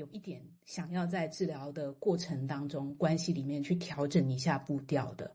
有一点想要在治疗的过程当中关系里面去调整一下步调的，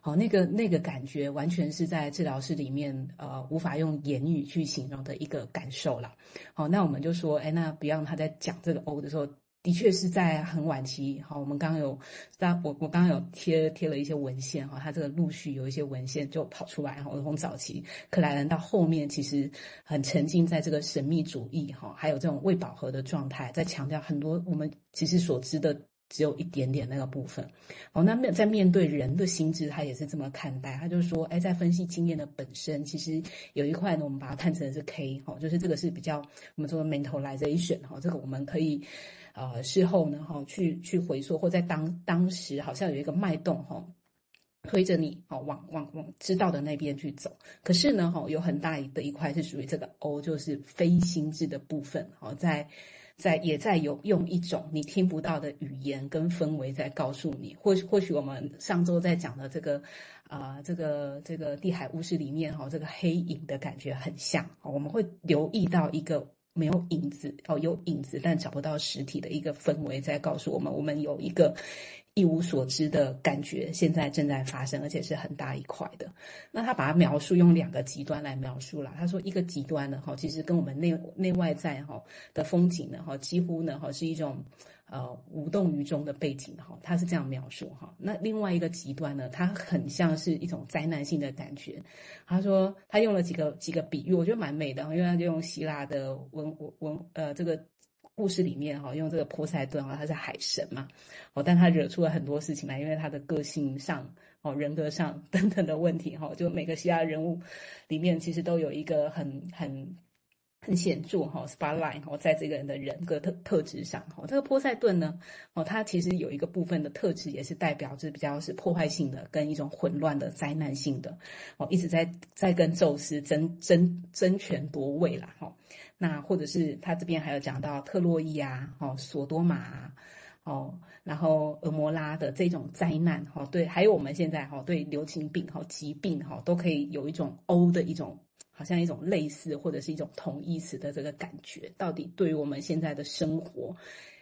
好，那个那个感觉完全是在治疗室里面呃无法用言语去形容的一个感受了。好，那我们就说，哎，那不要他在讲这个 O 的时候。的确是在很晚期，好，我们刚刚有，当我我刚刚有贴贴了一些文献哈，它这个陆续有一些文献就跑出来哈，从早期克莱恩到后面，其实很沉浸在这个神秘主义哈，还有这种未饱和的状态，在强调很多我们其实所知的只有一点点那个部分，哦，那面在面对人的心智，他也是这么看待，他就说，哎，在分析经验的本身，其实有一块呢，我们把它看成是 K 哈，就是这个是比较我们说的 mentalization 哈，这个我们可以。呃，事后呢，哈，去去回溯，或在当当时好像有一个脉动，哈，推着你，哦，往往往知道的那边去走。可是呢，哈，有很大的一块是属于这个 O，就是非心智的部分，哦，在在也在有用一种你听不到的语言跟氛围在告诉你。或或许我们上周在讲的这个，啊、这个这个地海巫师里面，哈，这个黑影的感觉很像，我们会留意到一个。没有影子哦，有影子但找不到实体的一个氛围，在告诉我们，我们有一个一无所知的感觉，现在正在发生，而且是很大一块的。那他把它描述用两个极端来描述了。他说一个极端的哈，其实跟我们内内外在哈的风景呢哈，几乎呢哈是一种。呃，无动于衷的背景哈，他是这样描述哈。那另外一个极端呢，它很像是一种灾难性的感觉。他说他用了几个几个比喻，我觉得蛮美的，因为他就用希腊的文文呃这个故事里面哈，用这个波塞顿哈，他是海神嘛，哦，但他惹出了很多事情来，因为他的个性上哦、人格上等等的问题哈，就每个希腊人物里面其实都有一个很很。很显著哈，spotlight 哈，在这个人的人格特特质上哈，这个波塞顿呢，哦，他其实有一个部分的特质，也是代表着比较是破坏性的，跟一种混乱的灾难性的，哦，一直在在跟宙斯争争争权夺位啦哈。那或者是他这边还有讲到特洛伊啊，哦，索多玛啊，哦，然后俄摩拉的这种灾难哈，对，还有我们现在哈对流行病哈疾病哈都可以有一种欧的一种。好像一种类似或者是一种同义词的这个感觉，到底对于我们现在的生活，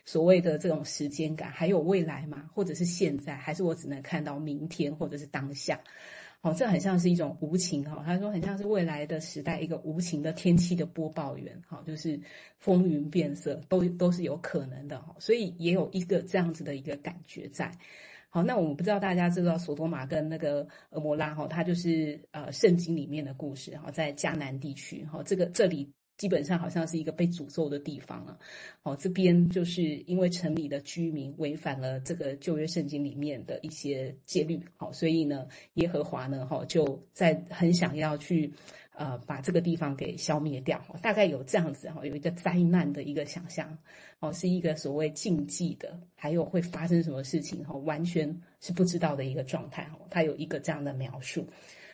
所谓的这种时间感，还有未来吗？或者是现在，还是我只能看到明天，或者是当下？哦，这很像是一种无情哈。他说很像是未来的时代一个无情的天气的播报员，哈，就是风云变色，都都是有可能的哈。所以也有一个这样子的一个感觉在。好，那我们不知道大家知道索多玛跟那个蛾摩拉哈，它就是呃圣经里面的故事哈，在迦南地区哈，这个这里基本上好像是一个被诅咒的地方了。哦，这边就是因为城里的居民违反了这个旧约圣经里面的一些戒律，好，所以呢，耶和华呢哈就在很想要去。呃，把这个地方给消灭掉，大概有这样子哈，有一个灾难的一个想象，哦，是一个所谓禁忌的，还有会发生什么事情哈，完全是不知道的一个状态哈，他有一个这样的描述。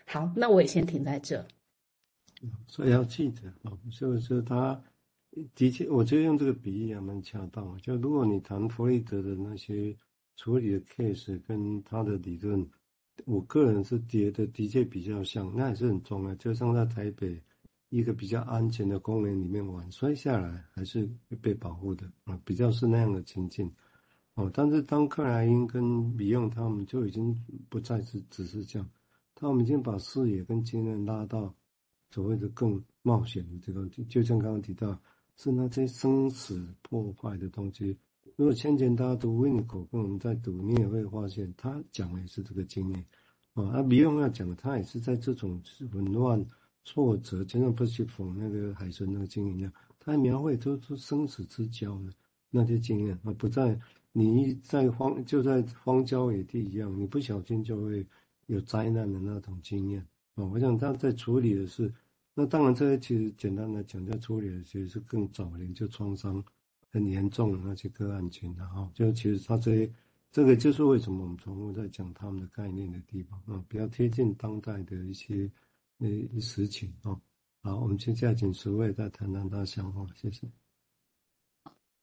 好，那我也先停在这。所以要记得啊，就是他的确，我觉得用这个比喻也蛮恰当。就如果你谈弗洛伊德的那些处理的 case 跟他的理论。我个人是觉得的确比较像，那也是很重要。就像在台北一个比较安全的公园里面玩，摔下来还是被保护的啊，比较是那样的情境。哦，但是当克莱因跟米用他们就已经不再是只是这样，他们已经把视野跟经验拉到所谓的更冒险的这个，就像刚刚提到，是那些生死破坏的东西。如果先前大家读 Winiko 跟我们在读，你也会发现他讲的也是这个经验啊。他不用要讲的，他也是在这种混乱、挫折，就像 Persephone 那个海神那个经验一样，他描绘都是生死之交的那些经验啊。不在你在荒就在荒郊野地一样，你不小心就会有灾难的那种经验啊。我想他在处理的是，那当然这些其实简单来讲，在处理的其实是更早年就创伤。很严重的那些个案群的哈，就其实他这些，这个就是为什么我们重复在讲他们的概念的地方啊，比较贴近当代的一些呃实情啊。好，我们接下来请十位再谈谈他的想法，谢谢。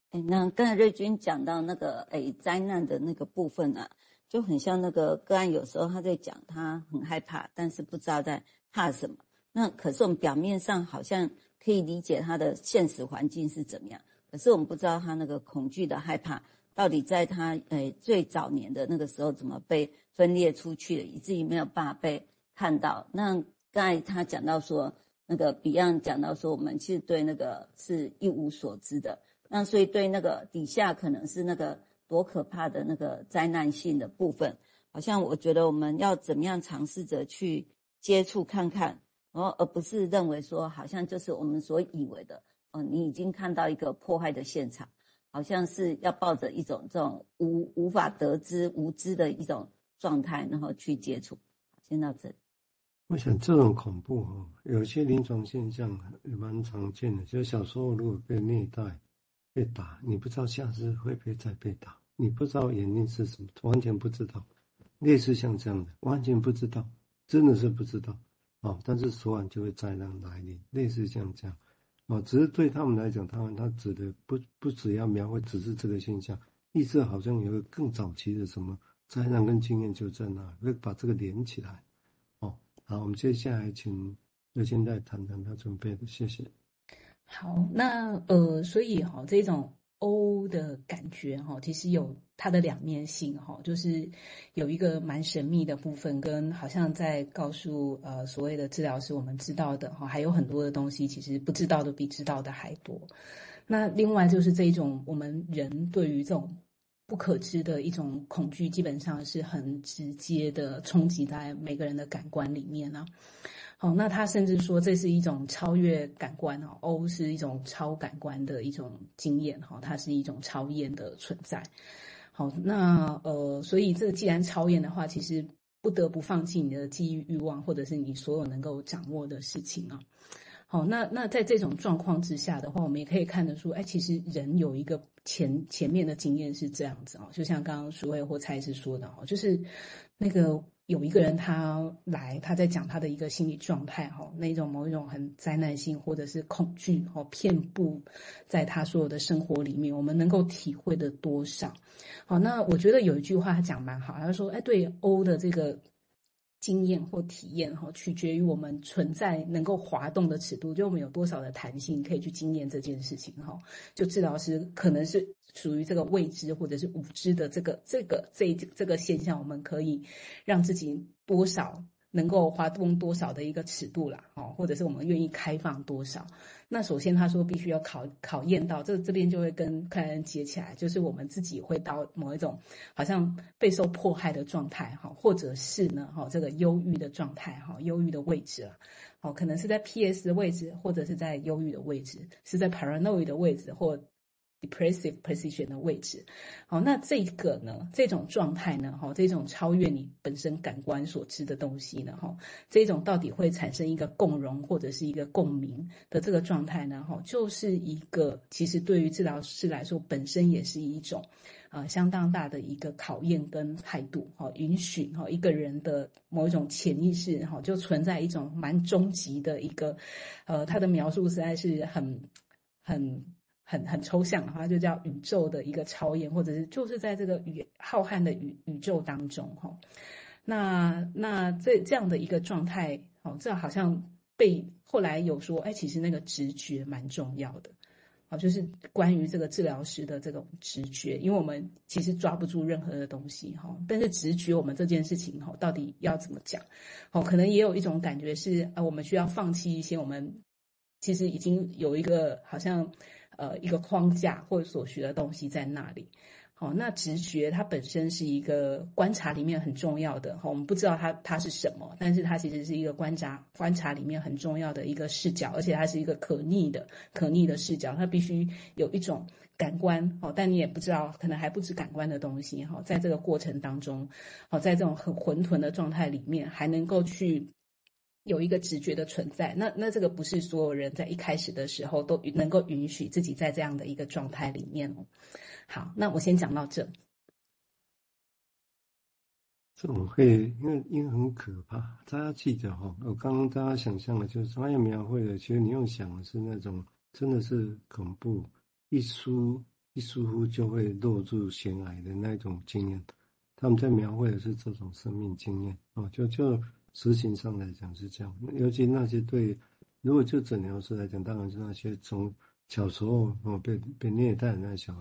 哎，那刚才瑞军讲到那个哎灾难的那个部分啊，就很像那个个案，有时候他在讲他很害怕，但是不知道在怕什么。那可是我们表面上好像可以理解他的现实环境是怎么样。可是我们不知道他那个恐惧的害怕到底在他诶最早年的那个时候怎么被分裂出去的，以至于没有办法被看到。那刚才他讲到说，那个 Beyond 讲到说，我们其实对那个是一无所知的。那所以对那个底下可能是那个多可怕的那个灾难性的部分，好像我觉得我们要怎么样尝试着去接触看看，然后而不是认为说好像就是我们所以为的。哦，你已经看到一个破坏的现场，好像是要抱着一种这种无无法得知、无知的一种状态，然后去接触。先到这里。我想这种恐怖哈，有些临床现象也蛮常见的，就小时候如果被虐待、被打，你不知道下次会不会再被打，你不知道原因是什么，完全不知道。类似像这样的，完全不知道，真的是不知道。哦，但是突然就会灾难来临，类似像这样。哦，只是对他们来讲，他们他指的不不只要描绘，只是这个现象，意思好像有个更早期的什么灾难跟经验就在那，会把这个连起来。哦，好，我们接下来请热心再谈谈他准备的，谢谢。好，那呃，所以哈，这种。O 的感觉哈，其实有它的两面性哈，就是有一个蛮神秘的部分，跟好像在告诉呃所谓的治疗师我们知道的哈，还有很多的东西其实不知道的比知道的还多。那另外就是这种我们人对于这种不可知的一种恐惧，基本上是很直接的冲击在每个人的感官里面呢。好，那他甚至说这是一种超越感官哦，O 是一种超感官的一种经验哈，它是一种超验的存在。好，那呃，所以这个既然超验的话，其实不得不放弃你的记忆欲望，或者是你所有能够掌握的事情啊。好，那那在这种状况之下的话，我们也可以看得出，哎，其实人有一个前前面的经验是这样子哦，就像刚刚淑惠或蔡师说的哦，就是那个。有一个人他来，他在讲他的一个心理状态，哈，那种某一种很灾难性或者是恐惧，哈，遍布在他所有的生活里面，我们能够体会的多少？好，那我觉得有一句话他讲蛮好，他说，哎，对 O 的这个。经验或体验哈，取决于我们存在能够滑动的尺度，就我们有多少的弹性可以去经验这件事情哈。就治疗师可能是属于这个未知或者是无知的这个这个这这个现象，我们可以让自己多少。能够滑动多少的一个尺度啦，哦，或者是我们愿意开放多少？那首先他说必须要考考验到，这这边就会跟客人接起来，就是我们自己会到某一种好像备受迫害的状态，哈，或者是呢，哈，这个忧郁的状态，哈，忧郁的位置了，哦，可能是在 PS 的位置，或者是在忧郁的位置，是在 paranoid 的位置，或。Depressive position 的位置，好，那这个呢，这种状态呢，哈，这种超越你本身感官所知的东西呢，哈，这种到底会产生一个共融或者是一个共鸣的这个状态呢，哈，就是一个其实对于治疗师来说，本身也是一种，呃，相当大的一个考验跟态度，哈，允许哈一个人的某一种潜意识，哈，就存在一种蛮终极的一个，呃，他的描述实在是很很。很很抽象的话，就叫宇宙的一个超验，或者是就是在这个宇浩瀚的宇宇宙当中哈，那那这这样的一个状态哦，这好像被后来有说，哎，其实那个直觉蛮重要的，啊，就是关于这个治疗师的这种直觉，因为我们其实抓不住任何的东西哈，但是直觉我们这件事情哈，到底要怎么讲？哦，可能也有一种感觉是，呃，我们需要放弃一些我们其实已经有一个好像。呃，一个框架或者所学的东西在那里，好，那直觉它本身是一个观察里面很重要的，好，我们不知道它它是什么，但是它其实是一个观察观察里面很重要的一个视角，而且它是一个可逆的可逆的视角，它必须有一种感官，好，但你也不知道，可能还不止感官的东西，哈，在这个过程当中，好，在这种很混沌的状态里面，还能够去。有一个直觉的存在，那那这个不是所有人在一开始的时候都能够允许自己在这样的一个状态里面哦。好，那我先讲到这。这种会因为因为很可怕，大家记得哈。我刚刚大家想象的就是专业描绘的，其实你用想的是那种真的是恐怖，一疏一疏忽就会落入悬崖的那种经验。他们在描绘的是这种生命经验哦，就就。实行上来讲是这样，尤其那些对，如果就诊疗师来讲，当然是那些从小时候哦被被虐待的那小孩